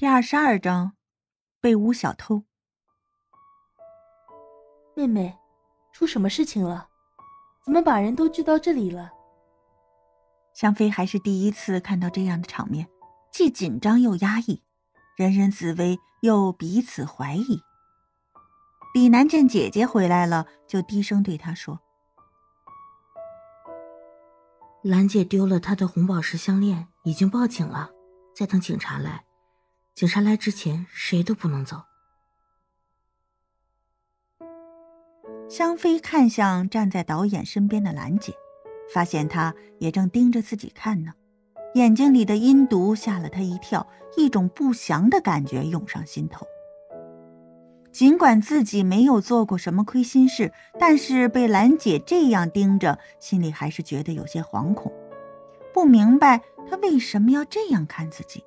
第二十二章，被诬小偷。妹妹，出什么事情了？怎么把人都聚到这里了？香妃还是第一次看到这样的场面，既紧张又压抑，人人自危又彼此怀疑。李楠见姐姐回来了，就低声对她说：“兰姐丢了她的红宝石项链，已经报警了，在等警察来。”警察来之前，谁都不能走。香妃看向站在导演身边的兰姐，发现她也正盯着自己看呢，眼睛里的阴毒吓了她一跳，一种不祥的感觉涌上心头。尽管自己没有做过什么亏心事，但是被兰姐这样盯着，心里还是觉得有些惶恐，不明白她为什么要这样看自己。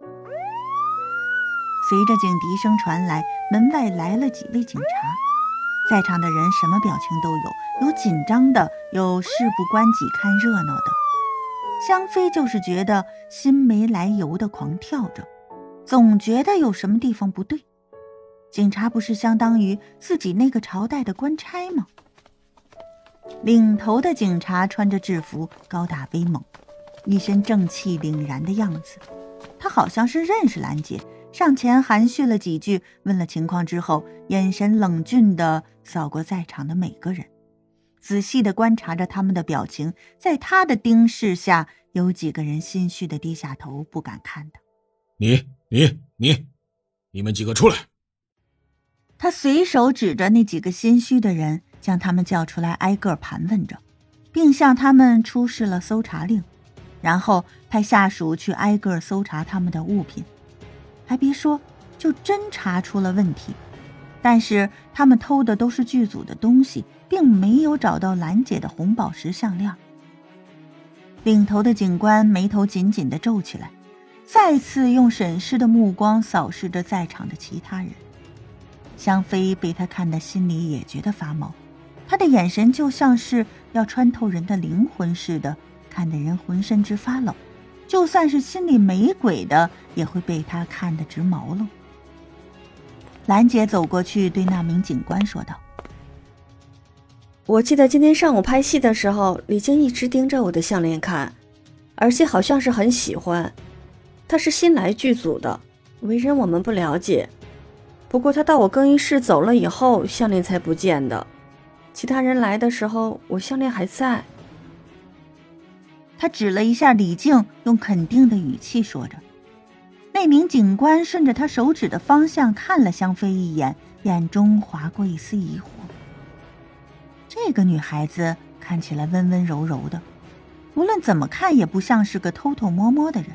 随着警笛声传来，门外来了几位警察，在场的人什么表情都有，有紧张的，有事不关己看热闹的。香妃就是觉得心没来由的狂跳着，总觉得有什么地方不对。警察不是相当于自己那个朝代的官差吗？领头的警察穿着制服，高大威猛，一身正气凛然的样子。他好像是认识兰姐。上前含蓄了几句，问了情况之后，眼神冷峻的扫过在场的每个人，仔细的观察着他们的表情。在他的盯视下，有几个人心虚的低下头，不敢看他。你、你、你，你们几个出来！他随手指着那几个心虚的人，将他们叫出来，挨个盘问着，并向他们出示了搜查令，然后派下属去挨个搜查他们的物品。还别说，就真查出了问题。但是他们偷的都是剧组的东西，并没有找到兰姐的红宝石项链。领头的警官眉头紧紧的皱起来，再次用审视的目光扫视着在场的其他人。香妃被他看得心里也觉得发毛，他的眼神就像是要穿透人的灵魂似的，看得人浑身直发冷。就算是心里没鬼的，也会被他看得直毛愣。兰姐走过去，对那名警官说道：“我记得今天上午拍戏的时候，李晶一直盯着我的项链看，而且好像是很喜欢。他是新来剧组的，为人我们不了解。不过他到我更衣室走了以后，项链才不见的。其他人来的时候，我项链还在。”他指了一下李静，用肯定的语气说着。那名警官顺着他手指的方向看了香妃一眼，眼中划过一丝疑惑。这个女孩子看起来温温柔柔的，无论怎么看也不像是个偷偷摸摸的人。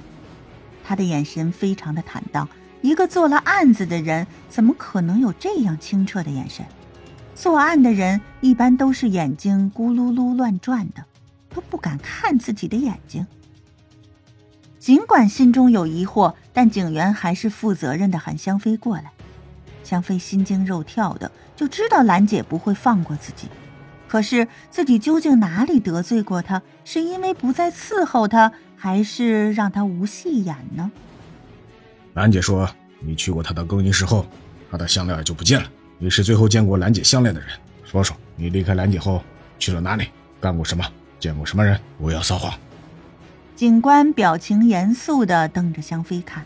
她的眼神非常的坦荡，一个做了案子的人，怎么可能有这样清澈的眼神？作案的人一般都是眼睛咕噜噜乱转的。都不敢看自己的眼睛。尽管心中有疑惑，但警员还是负责任的喊香妃过来。香妃心惊肉跳的，就知道兰姐不会放过自己。可是自己究竟哪里得罪过她？是因为不再伺候她，还是让她无戏演呢？兰姐说：“你去过她的更衣室后，她的项链就不见了。你是最后见过兰姐项链的人，说说你离开兰姐后去了哪里，干过什么？”见过什么人？不要撒谎。警官表情严肃的瞪着香妃看。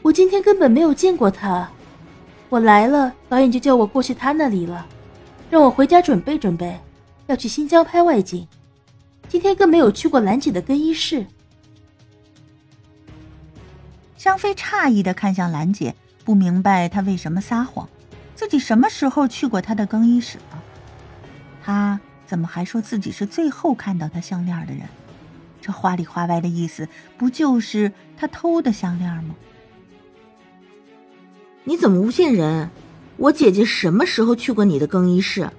我今天根本没有见过他，我来了，导演就叫我过去他那里了，让我回家准备准备，要去新疆拍外景。今天更没有去过兰姐的更衣室。香妃诧异的看向兰姐，不明白她为什么撒谎，自己什么时候去过她的更衣室了？她。怎么还说自己是最后看到他项链的人？这话里话外的意思，不就是他偷的项链吗？你怎么诬陷人？我姐姐什么时候去过你的更衣室？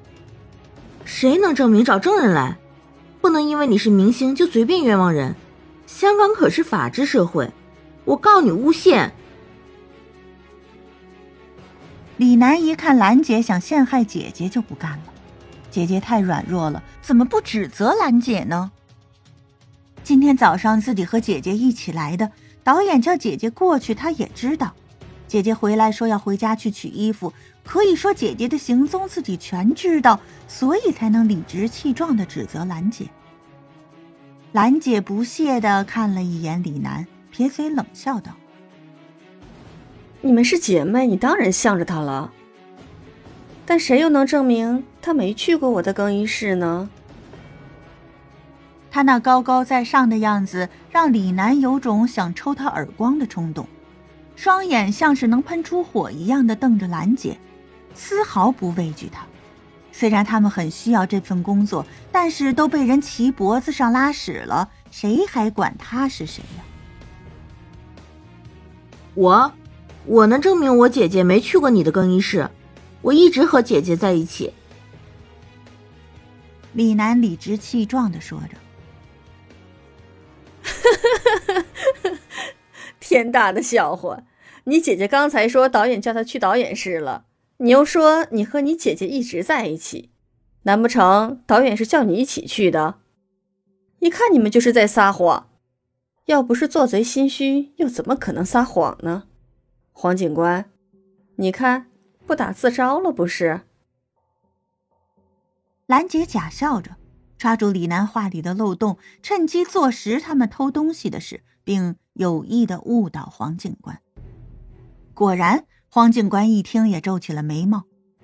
谁能证明？找证人来！不能因为你是明星就随便冤枉人。香港可是法治社会，我告你诬陷！李楠一看兰姐想陷害姐姐，就不干了。姐姐太软弱了，怎么不指责兰姐呢？今天早上自己和姐姐一起来的，导演叫姐姐过去，她也知道。姐姐回来说要回家去取衣服，可以说姐姐的行踪自己全知道，所以才能理直气壮的指责兰姐。兰姐不屑的看了一眼李楠，撇嘴冷笑道：“你们是姐妹，你当然向着她了。但谁又能证明她没去过我的更衣室呢？”他那高高在上的样子，让李楠有种想抽他耳光的冲动。双眼像是能喷出火一样的瞪着兰姐，丝毫不畏惧他。虽然他们很需要这份工作，但是都被人骑脖子上拉屎了，谁还管他是谁呀？我，我能证明我姐姐没去过你的更衣室，我一直和姐姐在一起。李楠理直气壮的说着。天大的笑话！你姐姐刚才说导演叫她去导演室了，你又说你和你姐姐一直在一起，难不成导演是叫你一起去的？一看你们就是在撒谎，要不是做贼心虚，又怎么可能撒谎呢？黄警官，你看不打自招了不是？兰姐假笑着，抓住李楠话里的漏洞，趁机坐实他们偷东西的事，并。有意的误导黄警官。果然，黄警官一听也皱起了眉毛，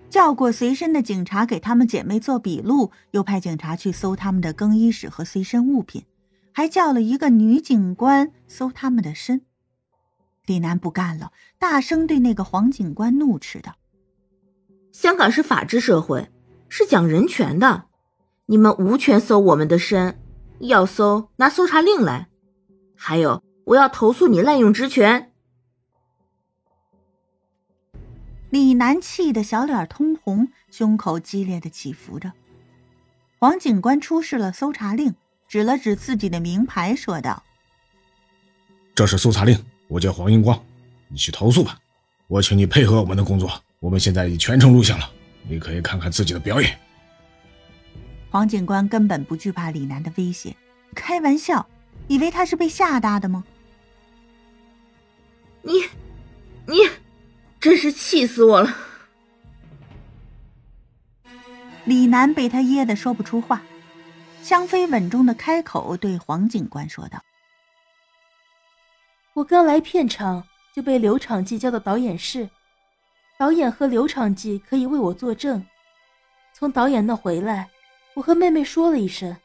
叫过随身的警察给他们姐妹做笔录，又派警察去搜他们的更衣室和随身物品，还叫了一个女警官搜他们的身。李楠不干了，大声对那个黄警官怒斥道：“香港是法治社会，是讲人权的，你们无权搜我们的身，要搜拿搜查令来。还有。”我要投诉你滥用职权！李楠气得小脸通红，胸口激烈的起伏着。黄警官出示了搜查令，指了指自己的名牌，说道：“这是搜查令，我叫黄英光，你去投诉吧。我请你配合我们的工作，我们现在已全程录像了，你可以看看自己的表演。”黄警官根本不惧怕李楠的威胁，开玩笑，以为他是被吓大的吗？你，你，真是气死我了！李楠被他噎得说不出话。香妃稳重的开口对黄警官说道：“我刚来片场就被刘场记叫到导演室，导演和刘场记可以为我作证。从导演那回来，我和妹妹说了一声，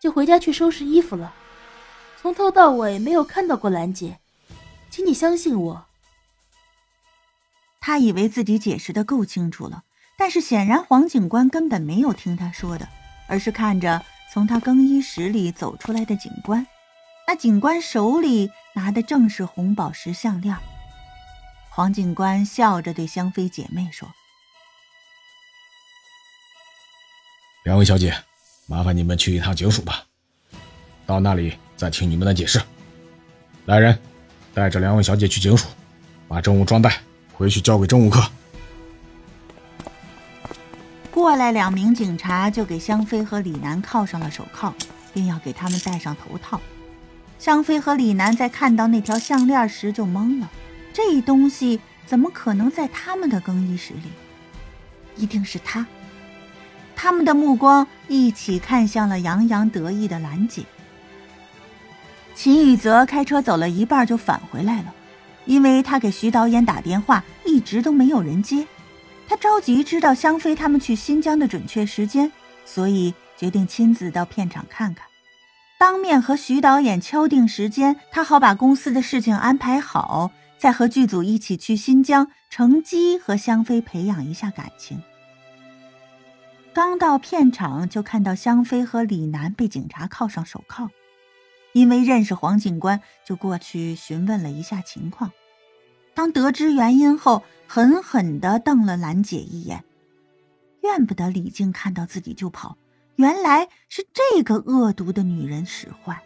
就回家去收拾衣服了。从头到尾没有看到过兰姐。”请你相信我。他以为自己解释的够清楚了，但是显然黄警官根本没有听他说的，而是看着从他更衣室里走出来的警官。那警官手里拿的正是红宝石项链。黄警官笑着对香妃姐妹说：“两位小姐，麻烦你们去一趟警署吧，到那里再听你们的解释。来人。”带着两位小姐去警署，把证物装袋回去交给政务科。过来两名警察就给香妃和李楠铐上了手铐，并要给他们戴上头套。香妃和李楠在看到那条项链时就懵了，这东西怎么可能在他们的更衣室里？一定是他。他们的目光一起看向了洋洋得意的兰姐。秦宇泽开车走了一半就返回来了，因为他给徐导演打电话一直都没有人接，他着急知道香妃他们去新疆的准确时间，所以决定亲自到片场看看，当面和徐导演敲定时间，他好把公司的事情安排好，再和剧组一起去新疆，乘机和香妃培养一下感情。刚到片场就看到香妃和李楠被警察铐上手铐。因为认识黄警官，就过去询问了一下情况。当得知原因后，狠狠地瞪了兰姐一眼。怨不得李静看到自己就跑，原来是这个恶毒的女人使坏。